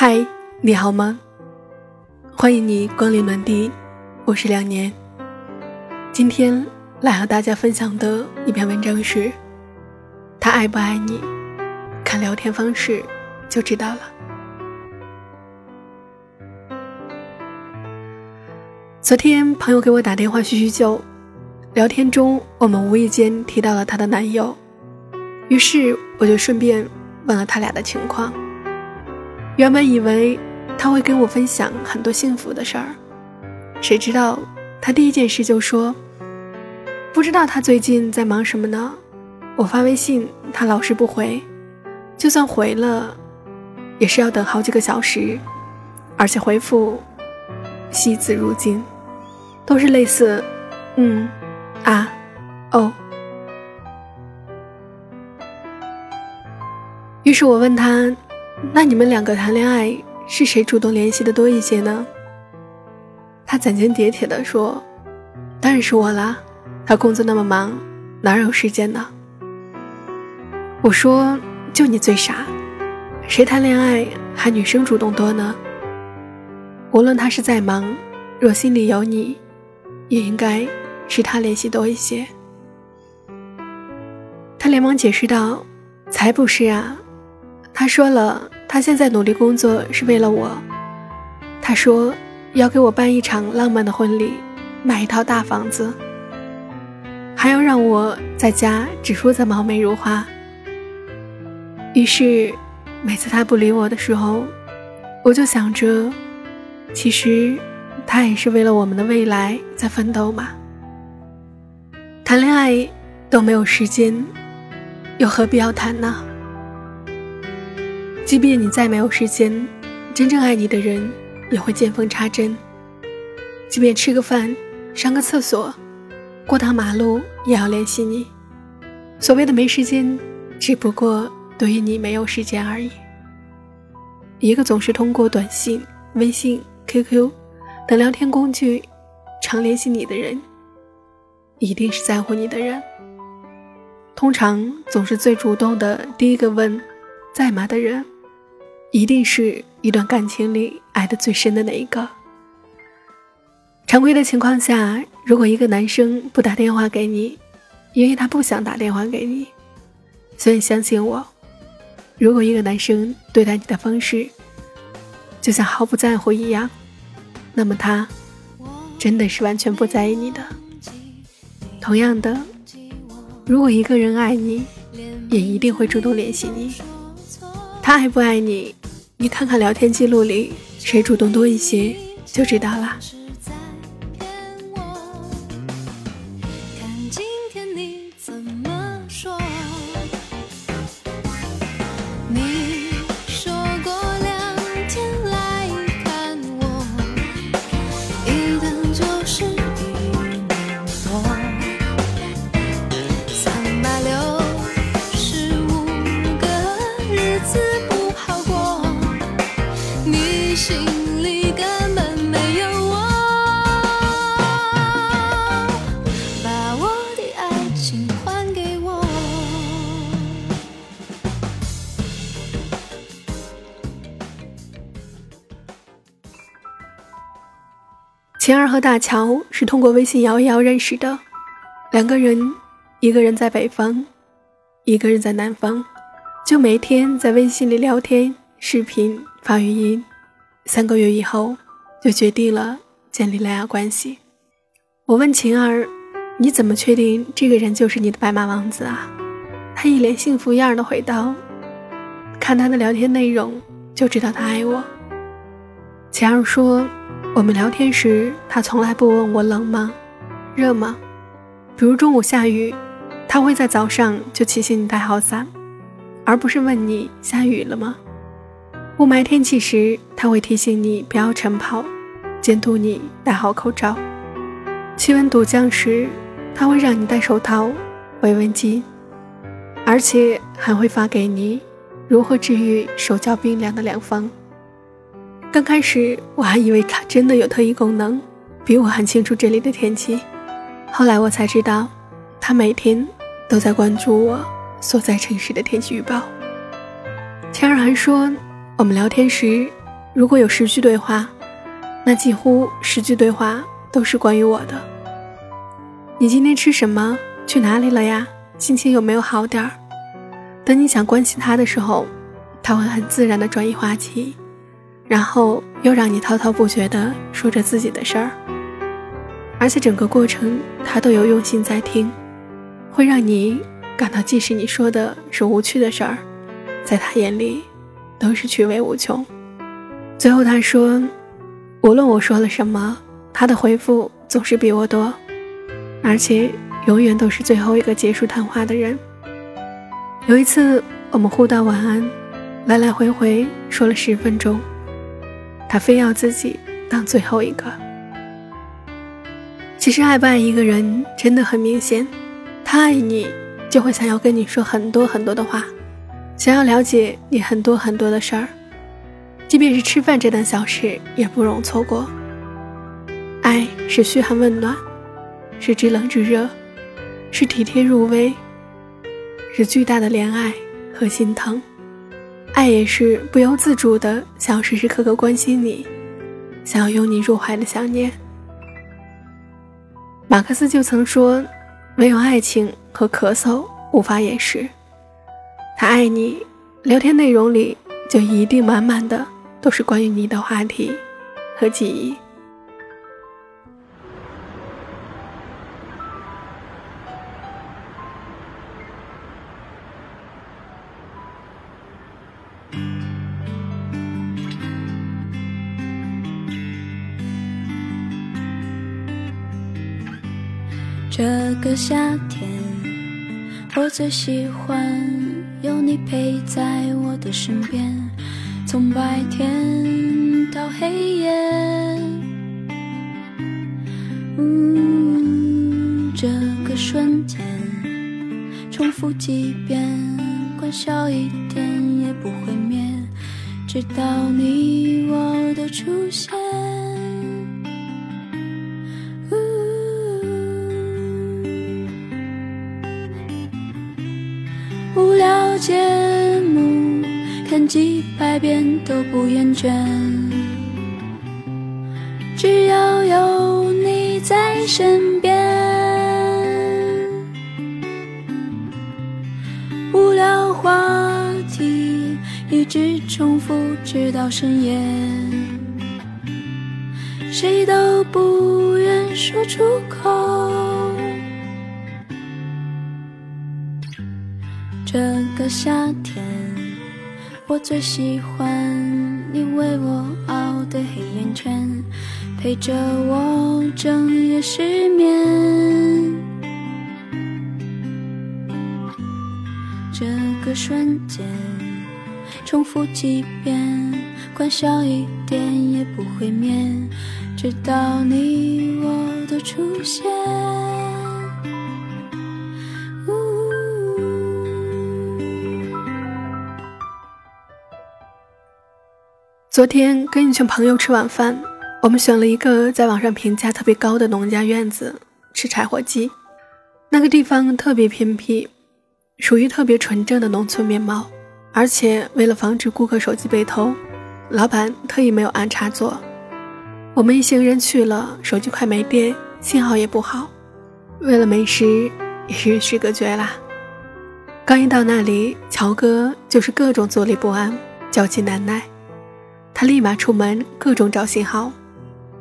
嗨，你好吗？欢迎你光临暖地，我是两年。今天来和大家分享的一篇文章是：他爱不爱你，看聊天方式就知道了。昨天朋友给我打电话叙叙旧，聊天中我们无意间提到了她的男友，于是我就顺便问了他俩的情况。原本以为他会跟我分享很多幸福的事儿，谁知道他第一件事就说：“不知道他最近在忙什么呢？我发微信他老是不回，就算回了，也是要等好几个小时，而且回复惜字如金，都是类似‘嗯’‘啊’‘哦’。”于是我问他。那你们两个谈恋爱是谁主动联系的多一些呢？他斩钉截铁地说：“当然是我啦，他工作那么忙，哪有时间呢？”我说：“就你最傻，谁谈恋爱还女生主动多呢？无论他是再忙，若心里有你，也应该是他联系多一些。”他连忙解释道：“才不是啊。”他说了，他现在努力工作是为了我。他说要给我办一场浪漫的婚礼，买一套大房子，还要让我在家只负责貌美如花。于是，每次他不理我的时候，我就想着，其实他也是为了我们的未来在奋斗嘛。谈恋爱都没有时间，又何必要谈呢？即便你再没有时间，真正爱你的人也会见缝插针。即便吃个饭、上个厕所、过趟马路，也要联系你。所谓的没时间，只不过对于你没有时间而已。一个总是通过短信、微信、QQ 等聊天工具常联系你的人，一定是在乎你的人。通常总是最主动的，第一个问“在吗”的人。一定是一段感情里爱的最深的那一个。常规的情况下，如果一个男生不打电话给你，因为他不想打电话给你，所以相信我，如果一个男生对待你的方式就像毫不在乎一样，那么他真的是完全不在意你的。同样的，如果一个人爱你，也一定会主动联系你。他爱不爱你？你看看聊天记录里，谁主动多一些，就知道了。晴儿和大乔是通过微信摇一摇认识的，两个人，一个人在北方，一个人在南方，就每天在微信里聊天、视频、发语音。三个月以后，就决定了建立恋爱关系。我问晴儿：“你怎么确定这个人就是你的白马王子啊？”他一脸幸福样的回道：“看他的聊天内容就知道他爱我。”晴儿说。我们聊天时，他从来不问我冷吗、热吗。比如中午下雨，他会在早上就提醒你带好伞，而不是问你下雨了吗。雾霾天气时，他会提醒你不要晨跑，监督你戴好口罩。气温陡降时，他会让你戴手套、围温巾，而且还会发给你如何治愈手脚冰凉的良方。刚开始我还以为他真的有特异功能，比我还清楚这里的天气。后来我才知道，他每天都在关注我所在城市的天气预报。千儿还说，我们聊天时如果有十句对话，那几乎十句对话都是关于我的。你今天吃什么？去哪里了呀？心情有没有好点儿？等你想关心他的时候，他会很自然的转移话题，然后又让你滔滔不绝的说着自己的事儿。而且整个过程他都有用心在听，会让你感到，即使你说的是无趣的事儿，在他眼里都是趣味无穷。最后他说，无论我说了什么，他的回复总是比我多，而且。永远都是最后一个结束谈话的人。有一次，我们互道晚安，来来回回说了十分钟，他非要自己当最后一个。其实爱不爱一个人真的很明显，他爱你，就会想要跟你说很多很多的话，想要了解你很多很多的事儿，即便是吃饭这档小事也不容错过。爱是嘘寒问暖，是知冷知热。是体贴入微，是巨大的怜爱和心疼，爱也是不由自主的想要时时刻刻关心你，想要拥你入怀的想念。马克思就曾说：“唯有爱情和咳嗽无法掩饰。”他爱你，聊天内容里就一定满满的都是关于你的话题和记忆。个夏天，我最喜欢有你陪在我的身边，从白天到黑夜。嗯，这个瞬间，重复几遍，关小一点也不会灭，直到你我的出现。几百遍都不厌倦，只要有你在身边。无聊话题一直重复直到深夜，谁都不愿说出口。这个夏天，我最喜欢你为我熬的黑眼圈，陪着我整夜失眠。这个瞬间，重复几遍，关小一点也不会灭，直到你我的出现。昨天跟一群朋友吃晚饭，我们选了一个在网上评价特别高的农家院子吃柴火鸡。那个地方特别偏僻，属于特别纯正的农村面貌。而且为了防止顾客手机被偷，老板特意没有安插座。我们一行人去了，手机快没电，信号也不好。为了美食，也是与世隔绝啦。刚一到那里，乔哥就是各种坐立不安，焦急难耐。他立马出门，各种找信号，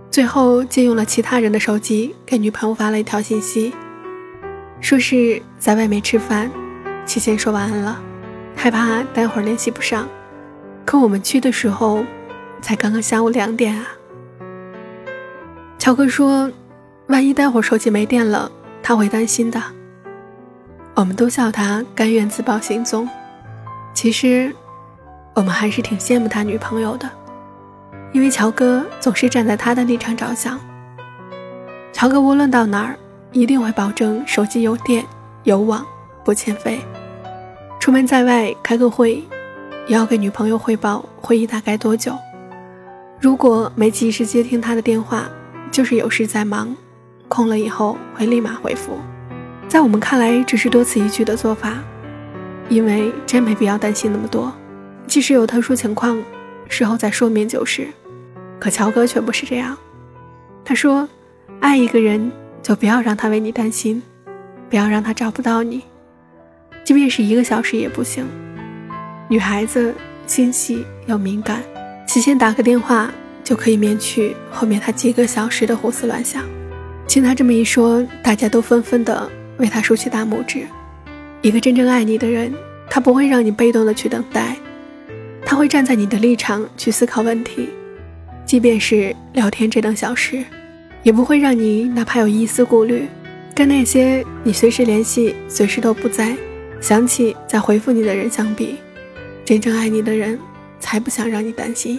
最后借用了其他人的手机给女朋友发了一条信息，说是在外面吃饭，提前说晚安了，害怕待会儿联系不上。可我们去的时候，才刚刚下午两点啊。乔哥说，万一待会儿手机没电了，他会担心的。我们都笑他甘愿自曝行踪，其实，我们还是挺羡慕他女朋友的。因为乔哥总是站在他的立场着想，乔哥无论到哪儿，一定会保证手机有电有网，不欠费。出门在外开个会，也要给女朋友汇报会议大概多久。如果没及时接听他的电话，就是有事在忙，空了以后会立马回复。在我们看来，只是多此一举的做法，因为真没必要担心那么多。即使有特殊情况。事后再说明就是。可乔哥却不是这样，他说：“爱一个人，就不要让他为你担心，不要让他找不到你，即便是一个小时也不行。女孩子心细又敏感，提前打个电话就可以免去后面他几个小时的胡思乱想。”听他这么一说，大家都纷纷的为他竖起大拇指。一个真正爱你的人，他不会让你被动的去等待，他会站在你的立场去思考问题。即便是聊天这等小事，也不会让你哪怕有一丝顾虑。跟那些你随时联系、随时都不在，想起再回复你的人相比，真正爱你的人才不想让你担心。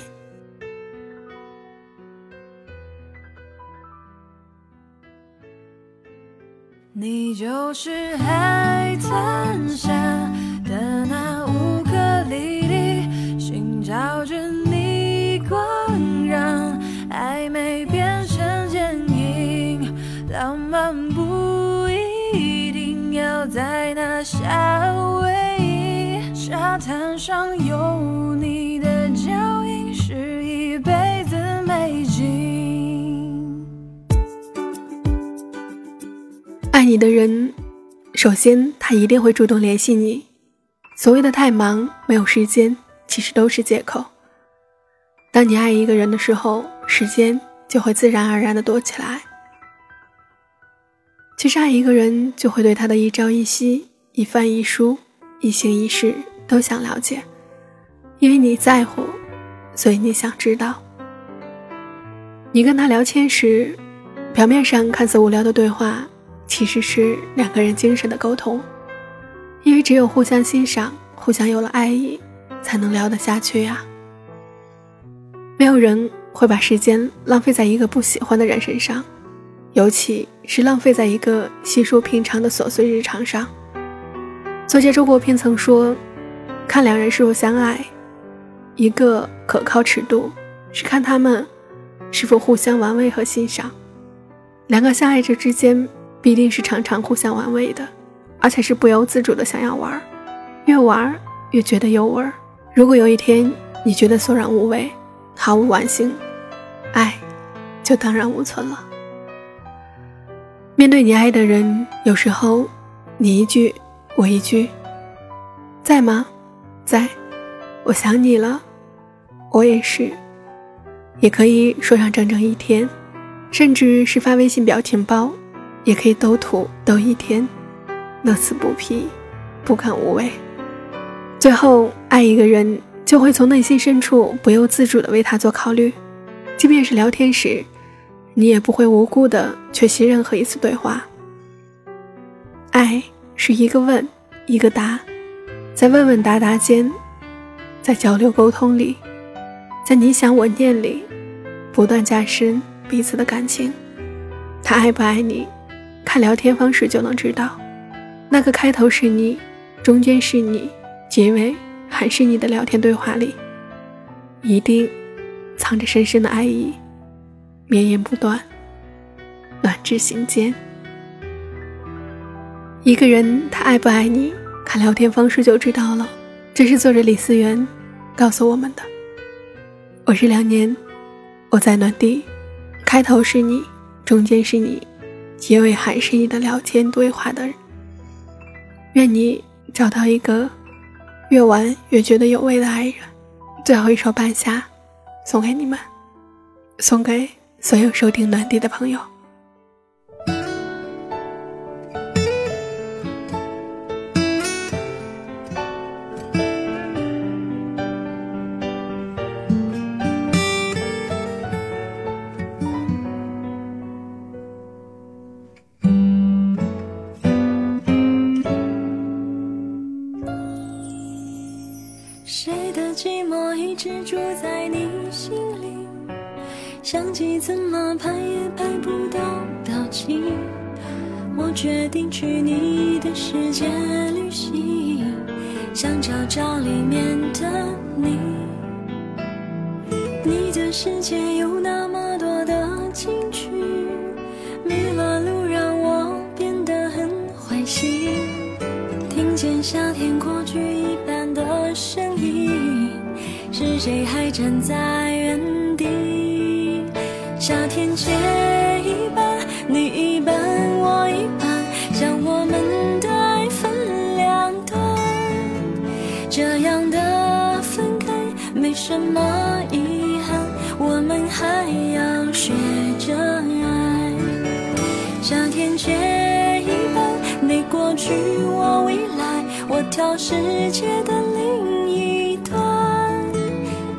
你就是海滩下的那夏威夷。沙滩上有你的脚印，是一辈子美景。爱你的人，首先他一定会主动联系你。所谓的太忙没有时间，其实都是借口。当你爱一个人的时候，时间就会自然而然的多起来。其实爱一个人，就会对他的一朝一夕、一饭一书、一行一事都想了解，因为你在乎，所以你想知道。你跟他聊天时，表面上看似无聊的对话，其实是两个人精神的沟通，因为只有互相欣赏，互相有了爱意，才能聊得下去呀。没有人会把时间浪费在一个不喜欢的人身上，尤其是浪费在一个稀疏平常的琐碎日常上。作家周国平曾说：“看两人是否相爱，一个可靠尺度是看他们是否互相玩味和欣赏。两个相爱者之间必定是常常互相玩味的，而且是不由自主的想要玩，越玩越觉得有味儿。如果有一天你觉得索然无味，毫无完性，爱就荡然无存了。面对你爱的人，有时候你一句我一句，在吗？在，我想你了，我也是。也可以说上整整一天，甚至是发微信表情包，也可以斗图斗一天，乐此不疲，不感无味。最后爱一个人。就会从内心深处不由自主地为他做考虑，即便是聊天时，你也不会无辜地缺席任何一次对话。爱是一个问，一个答，在问问答答间，在交流沟通里，在你想我念里，不断加深彼此的感情。他爱不爱你，看聊天方式就能知道。那个开头是你，中间是你，结尾。还是你的聊天对话里，一定藏着深深的爱意，绵延不断，暖至心间。一个人他爱不爱你，看聊天方式就知道了。这是作者李思源告诉我们的。我是两年，我在暖地，开头是你，中间是你，结尾还是你的聊天对话的人。愿你找到一个。越玩越觉得有味的爱人，最后一首《半夏》送给你们，送给所有收听暖地的朋友。相机怎么拍也拍不到表情，我决定去你的世界旅行，想找找里面的你。你的世界有那么多的情趣，迷了路让我变得很坏心，听见夏天过去一般的声音。是谁还站在？夏天切一半，你一半，我一半，将我们的爱分两段。这样的分开没什么遗憾，我们还要学着爱。夏天切一半，你过去，我未来，我挑世界的另一端。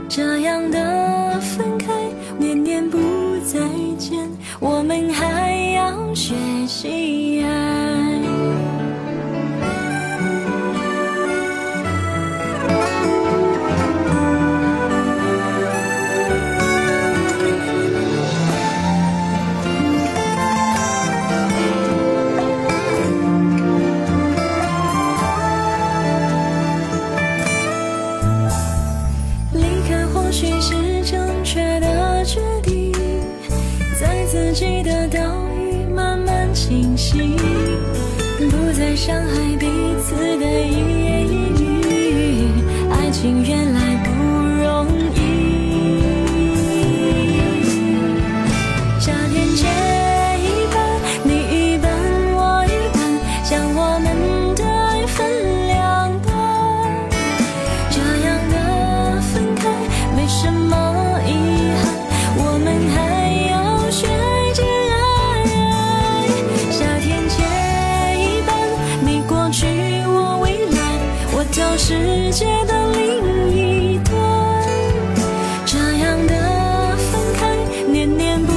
这样的心，不再伤害彼此的一言一语。爱情原来不容易。夏天切一半，你一半，我一半，将我们的爱分世界的另一端。这样的分开，念念不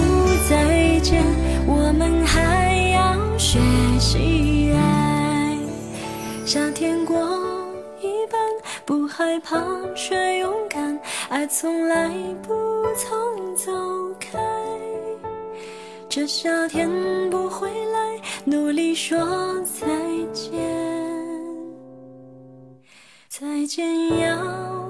再见，我们还要学习爱。夏天过一半，不害怕却勇敢，爱从来不曾走开。这夏天不回来，努力说再见，再见要